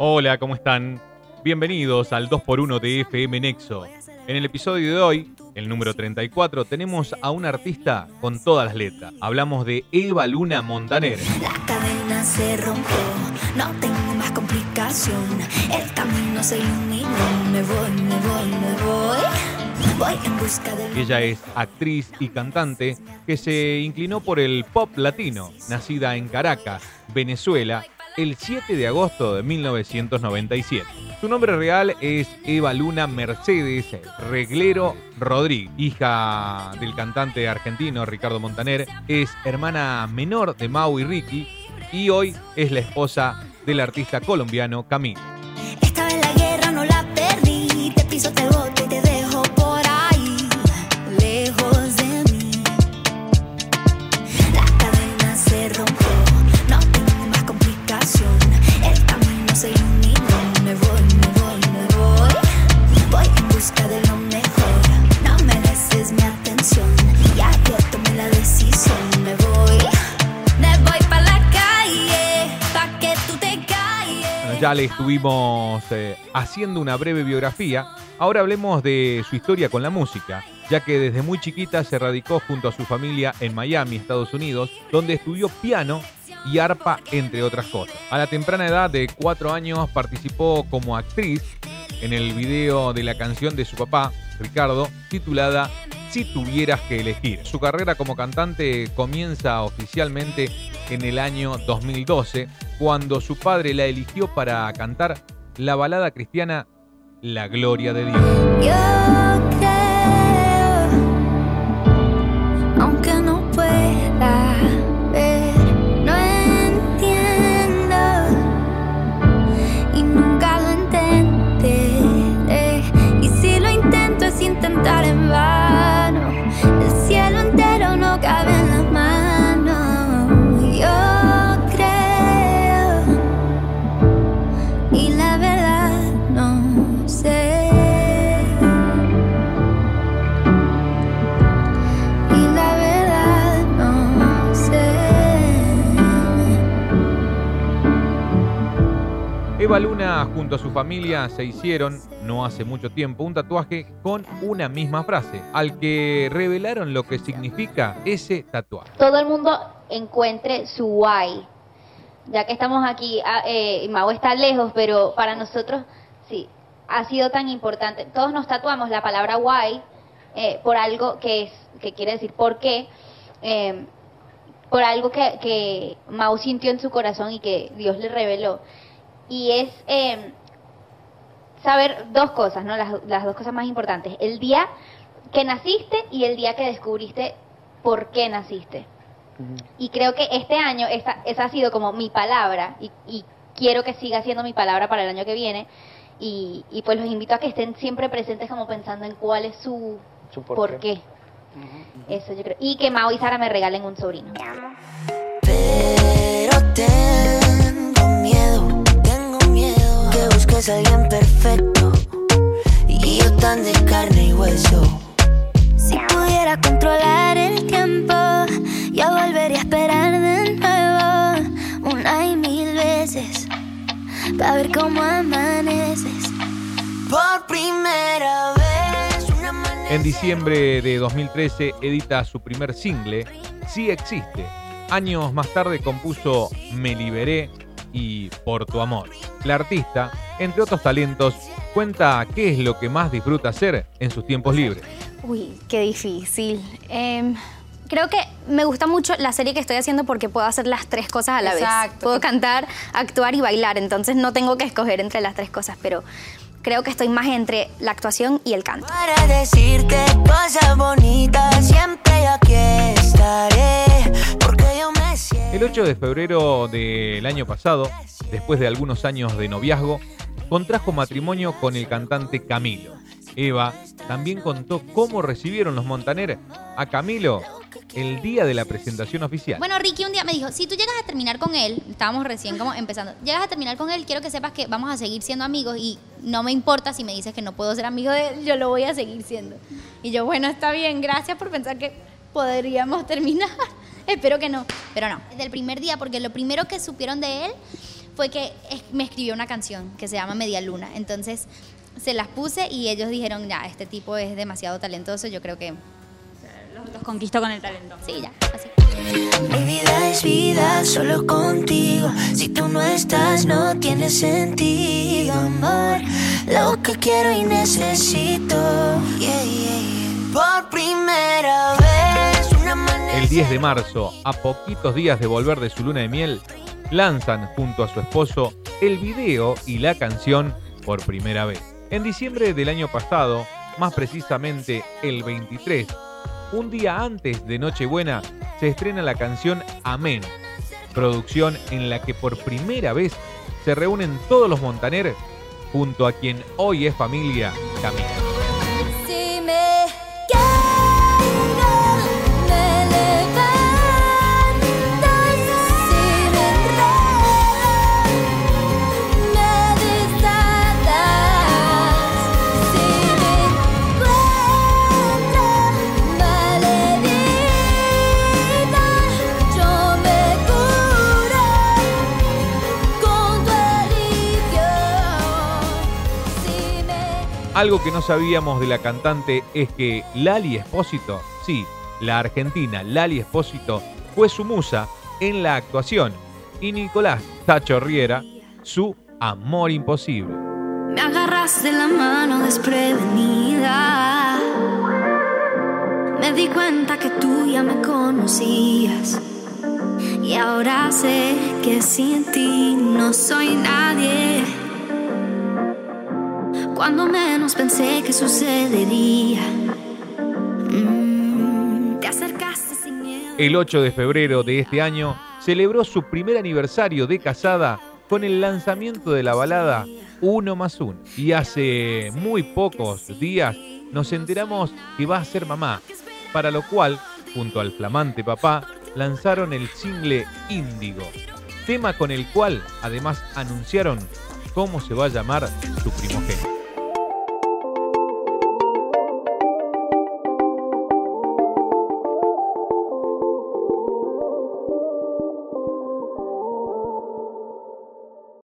Hola, ¿cómo están? Bienvenidos al 2x1 de FM Nexo. En el episodio de hoy, el número 34, tenemos a un artista con todas las letras. Hablamos de Eva Luna Montaner. La cadena se rompió, no tengo más complicación. El camino se iluminó, me voy, me voy, me voy. Ella es actriz y cantante que se inclinó por el pop latino, nacida en Caracas, Venezuela, el 7 de agosto de 1997. Su nombre real es Eva Luna Mercedes Reglero Rodríguez, hija del cantante argentino Ricardo Montaner, es hermana menor de Mau y Ricky y hoy es la esposa del artista colombiano Camilo. Estuvimos eh, haciendo una breve biografía. Ahora hablemos de su historia con la música, ya que desde muy chiquita se radicó junto a su familia en Miami, Estados Unidos, donde estudió piano y arpa, entre otras cosas. A la temprana edad de cuatro años participó como actriz en el video de la canción de su papá, Ricardo, titulada Si tuvieras que elegir. Su carrera como cantante comienza oficialmente en el año 2012, cuando su padre la eligió para cantar la balada cristiana La Gloria de Dios. La verdad no sé. Y la verdad no sé. Eva Luna junto a su familia se hicieron, no hace mucho tiempo, un tatuaje con una misma frase, al que revelaron lo que significa ese tatuaje. todo el mundo encuentre su why. Ya que estamos aquí, ah, eh, Mau está lejos, pero para nosotros sí, ha sido tan importante. Todos nos tatuamos la palabra why eh, por algo que es, que quiere decir por qué, eh, por algo que, que Mau sintió en su corazón y que Dios le reveló. Y es eh, saber dos cosas, ¿no? Las, las dos cosas más importantes. El día que naciste y el día que descubriste por qué naciste. Y creo que este año esa, esa ha sido como mi palabra y, y quiero que siga siendo mi palabra para el año que viene. Y, y pues los invito a que estén siempre presentes como pensando en cuál es su, Su por, por qué. Eso yo creo. Y que Mao y Sara me regalen un sobrino. Pero tengo miedo, tengo miedo que busques a alguien perfecto y yo tan de carne y hueso. Si pudiera controlar para ver cómo amaneces. Por primera vez. En diciembre de 2013 edita su primer single, Sí existe. Años más tarde compuso Me liberé y Por tu amor. La artista, entre otros talentos, cuenta qué es lo que más disfruta hacer en sus tiempos libres. Uy, qué difícil. Em, creo que me gusta mucho la serie que estoy haciendo porque puedo hacer las tres cosas a la Exacto. vez. Puedo cantar, actuar y bailar, entonces no tengo que escoger entre las tres cosas, pero creo que estoy más entre la actuación y el canto. Para decirte cosas bonitas, siempre aquí estaré. Porque yo me siento. El 8 de febrero del año pasado, después de algunos años de noviazgo, contrajo matrimonio con el cantante Camilo. Eva también contó cómo recibieron los Montaner a Camilo el día de la presentación oficial. Bueno, Ricky un día me dijo, si tú llegas a terminar con él, estábamos recién como empezando, llegas a terminar con él, quiero que sepas que vamos a seguir siendo amigos y no me importa si me dices que no puedo ser amigo de él, yo lo voy a seguir siendo. Y yo, bueno, está bien, gracias por pensar que podríamos terminar. Espero que no, pero no. Desde el primer día, porque lo primero que supieron de él fue que me escribió una canción que se llama Media Luna. Entonces se las puse y ellos dijeron, ya, este tipo es demasiado talentoso, yo creo que Los, los conquistó con el talento. sí, ya, así. Mi vida es vida solo contigo. Si tú no estás, no tiene sentido, amor. Lo que quiero y necesito. Yeah, yeah, yeah. Por primera vez. El 10 de marzo, a poquitos días de volver de su luna de miel, lanzan junto a su esposo el video y la canción por primera vez. En diciembre del año pasado, más precisamente el 23, un día antes de Nochebuena, se estrena la canción Amén, producción en la que por primera vez se reúnen todos los Montaner junto a quien hoy es familia, Camila. Algo que no sabíamos de la cantante es que Lali Espósito, sí, la argentina Lali Espósito, fue su musa en la actuación y Nicolás Tacho Riera, su amor imposible. Me agarras de la mano desprevenida. Me di cuenta que tú ya me conocías. Y ahora sé que sin ti no soy nadie. Cuando menos pensé que sucedería. Mm. El 8 de febrero de este año celebró su primer aniversario de casada con el lanzamiento de la balada Uno más Uno. Y hace muy pocos días nos enteramos que va a ser mamá, para lo cual, junto al flamante papá, lanzaron el single Índigo, tema con el cual además anunciaron cómo se va a llamar su primogénito.